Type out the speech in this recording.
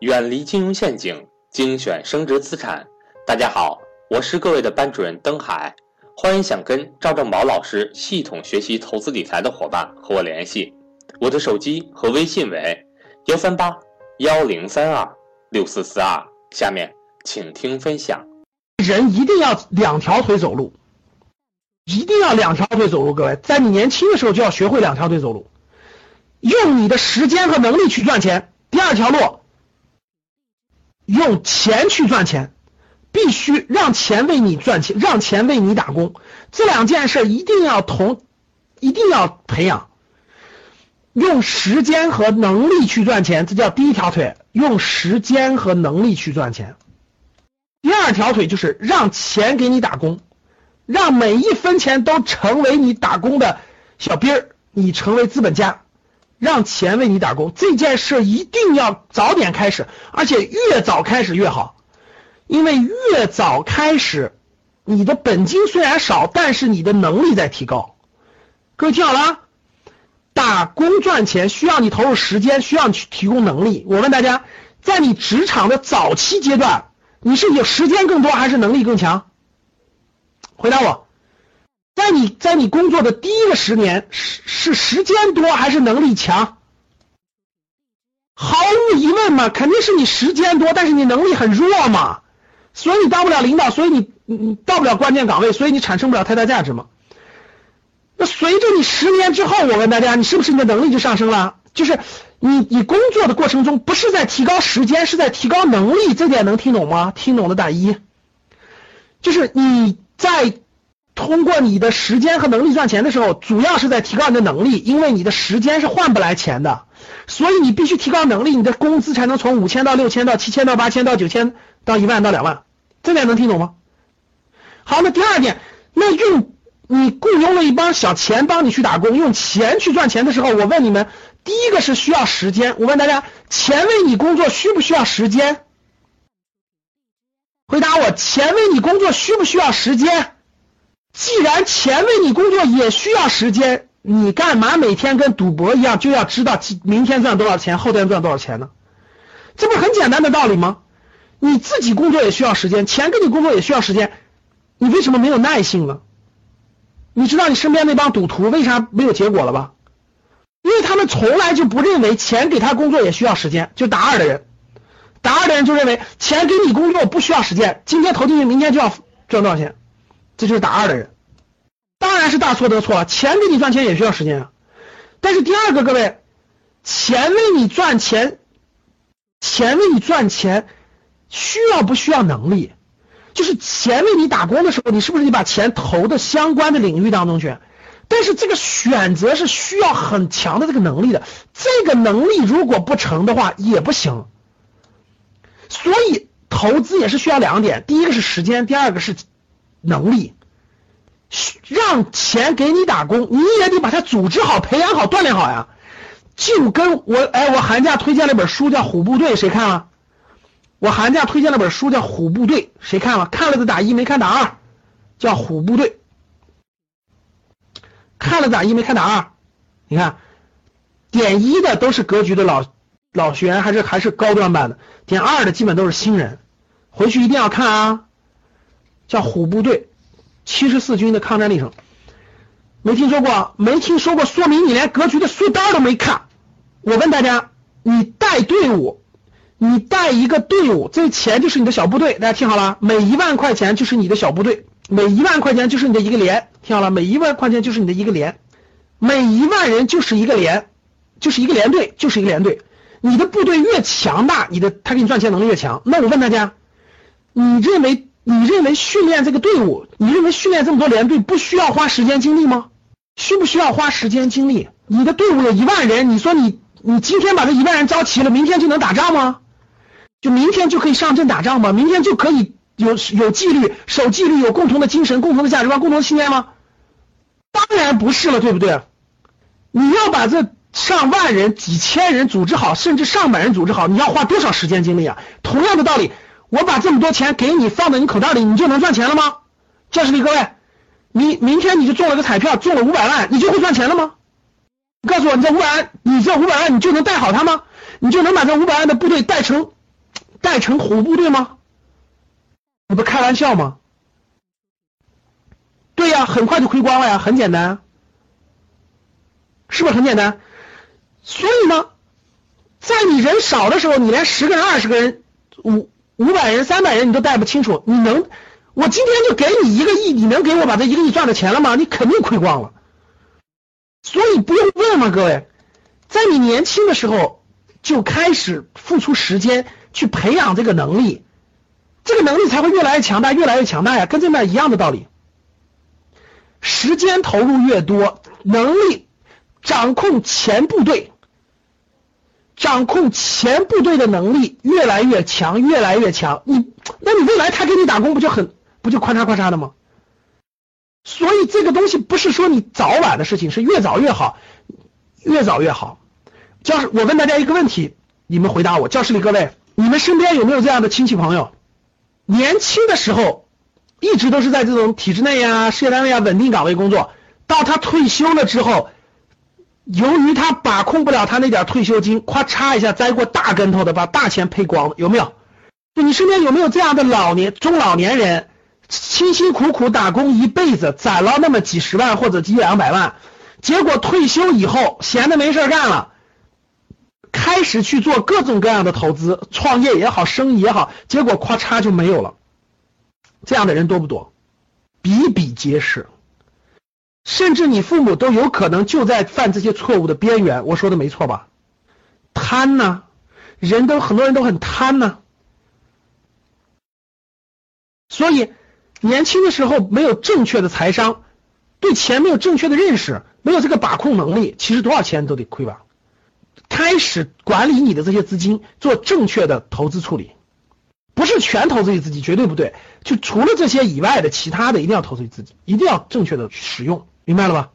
远离金融陷阱，精选升值资产。大家好，我是各位的班主任登海，欢迎想跟赵正宝老师系统学习投资理财的伙伴和我联系，我的手机和微信为幺三八幺零三二六四四二。下面请听分享。人一定要两条腿走路，一定要两条腿走路。各位，在你年轻的时候就要学会两条腿走路，用你的时间和能力去赚钱。第二条路，用钱去赚钱，必须让钱为你赚钱，让钱为你打工。这两件事一定要同，一定要培养。用时间和能力去赚钱，这叫第一条腿。用时间和能力去赚钱。第二条腿就是让钱给你打工，让每一分钱都成为你打工的小兵儿，你成为资本家，让钱为你打工。这件事一定要早点开始，而且越早开始越好，因为越早开始，你的本金虽然少，但是你的能力在提高。各位听好了。打工赚钱需要你投入时间，需要你去提供能力。我问大家，在你职场的早期阶段，你是有时间更多还是能力更强？回答我，在你在你工作的第一个十年，是是时间多还是能力强？毫无疑问嘛，肯定是你时间多，但是你能力很弱嘛，所以你当不了领导，所以你你到不了关键岗位，所以你产生不了太大价值嘛。那随着你十年之后，我问大家，你是不是你的能力就上升了？就是你你工作的过程中，不是在提高时间，是在提高能力，这点能听懂吗？听懂的打一。就是你在通过你的时间和能力赚钱的时候，主要是在提高你的能力，因为你的时间是换不来钱的，所以你必须提高能力，你的工资才能从五千到六千到七千到八千到九千到一万到两万，这点能听懂吗？好，那第二点，那用。你雇佣了一帮小钱帮你去打工，用钱去赚钱的时候，我问你们，第一个是需要时间。我问大家，钱为你工作需不需要时间？回答我，钱为你工作需不需要时间？既然钱为你工作也需要时间，你干嘛每天跟赌博一样，就要知道明天赚多少钱，后天赚多少钱呢？这不很简单的道理吗？你自己工作也需要时间，钱跟你工作也需要时间，你为什么没有耐性呢？你知道你身边那帮赌徒为啥没有结果了吧？因为他们从来就不认为钱给他工作也需要时间。就打二的人，打二的人就认为钱给你工作不需要时间，今天投进去，明天就要赚多少钱，这就是打二的人。当然是大错特错了，钱给你赚钱也需要时间啊。但是第二个，各位，钱为你赚钱，钱为你赚钱需要不需要能力？就是钱为你打工的时候，你是不是你把钱投的相关的领域当中去？但是这个选择是需要很强的这个能力的，这个能力如果不成的话也不行。所以投资也是需要两点，第一个是时间，第二个是能力。让钱给你打工，你也得把它组织好、培养好、锻炼好呀。就跟我哎，我寒假推荐了本书叫《虎部队》，谁看了？我寒假推荐了本书叫《虎部队》，谁看了？看了的打一，没看打二。叫《虎部队》，看了打一，没看打二。你看，点一的都是格局的老老学员，还是还是高端班的；点二的基本都是新人。回去一定要看啊！叫《虎部队》，七十四军的抗战历程。没听说过？没听说过？说明你连格局的书单都没看。我问大家，你带队伍？你带一个队伍，这钱就是你的小部队。大家听好了，每一万块钱就是你的小部队，每一万块钱就是你的一个连。听好了，每一万块钱就是你的一个连，每一万人就是一个连，就是一个连队，就是一个连队。你的部队越强大，你的他给你赚钱能力越强。那我问大家，你认为你认为训练这个队伍，你认为训练这么多连队不需要花时间精力吗？需不需要花时间精力？你的队伍有一万人，你说你你今天把这一万人招齐了，明天就能打仗吗？就明天就可以上阵打仗吗？明天就可以有有纪律、守纪律、有共同的精神、共同的价值观、共同的信念吗？当然不是了，对不对？你要把这上万人、几千人组织好，甚至上百人组织好，你要花多少时间精力啊？同样的道理，我把这么多钱给你放在你口袋里，你就能赚钱了吗？教室里各位，明明天你就中了个彩票，中了五百万，你就会赚钱了吗？你告诉我，你这五百万，你这五百万你就能带好他吗？你就能把这五百万的部队带成？带成虎部队吗？你不开玩笑吗？对呀，很快就亏光了呀，很简单，是不是很简单？所以呢，在你人少的时候，你连十个人、二十个人、五五百人、三百人你都带不清楚，你能？我今天就给你一个亿，你能给我把这一个亿赚的钱了吗？你肯定亏光了。所以不用问嘛，各位，在你年轻的时候就开始付出时间去培养这个能力，这个能力才会越来越强大，越来越强大呀，跟这面一样的道理。时间投入越多，能力掌控前部队，掌控前部队的能力越来越强，越来越强。你，那你未来他给你打工不就很不就咔嚓咔嚓的吗？所以这个东西不是说你早晚的事情，是越早越好，越早越好。教室，我问大家一个问题，你们回答我。教室里各位，你们身边有没有这样的亲戚朋友？年轻的时候一直都是在这种体制内呀、事业单位啊稳定岗位工作，到他退休了之后，由于他把控不了他那点退休金，咵嚓一下栽过大跟头的，把大钱赔光了，有没有？就你身边有没有这样的老年、中老年人？辛辛苦苦打工一辈子，攒了那么几十万或者一两百万，结果退休以后闲的没事干了，开始去做各种各样的投资，创业也好，生意也好，结果咔嚓就没有了。这样的人多不多？比比皆是。甚至你父母都有可能就在犯这些错误的边缘。我说的没错吧？贪呢？人都很多人都很贪呢，所以。年轻的时候没有正确的财商，对钱没有正确的认识，没有这个把控能力，其实多少钱都得亏吧。开始管理你的这些资金，做正确的投资处理，不是全投资于自己，绝对不对。就除了这些以外的其他的，一定要投资于自己，一定要正确的使用，明白了吧？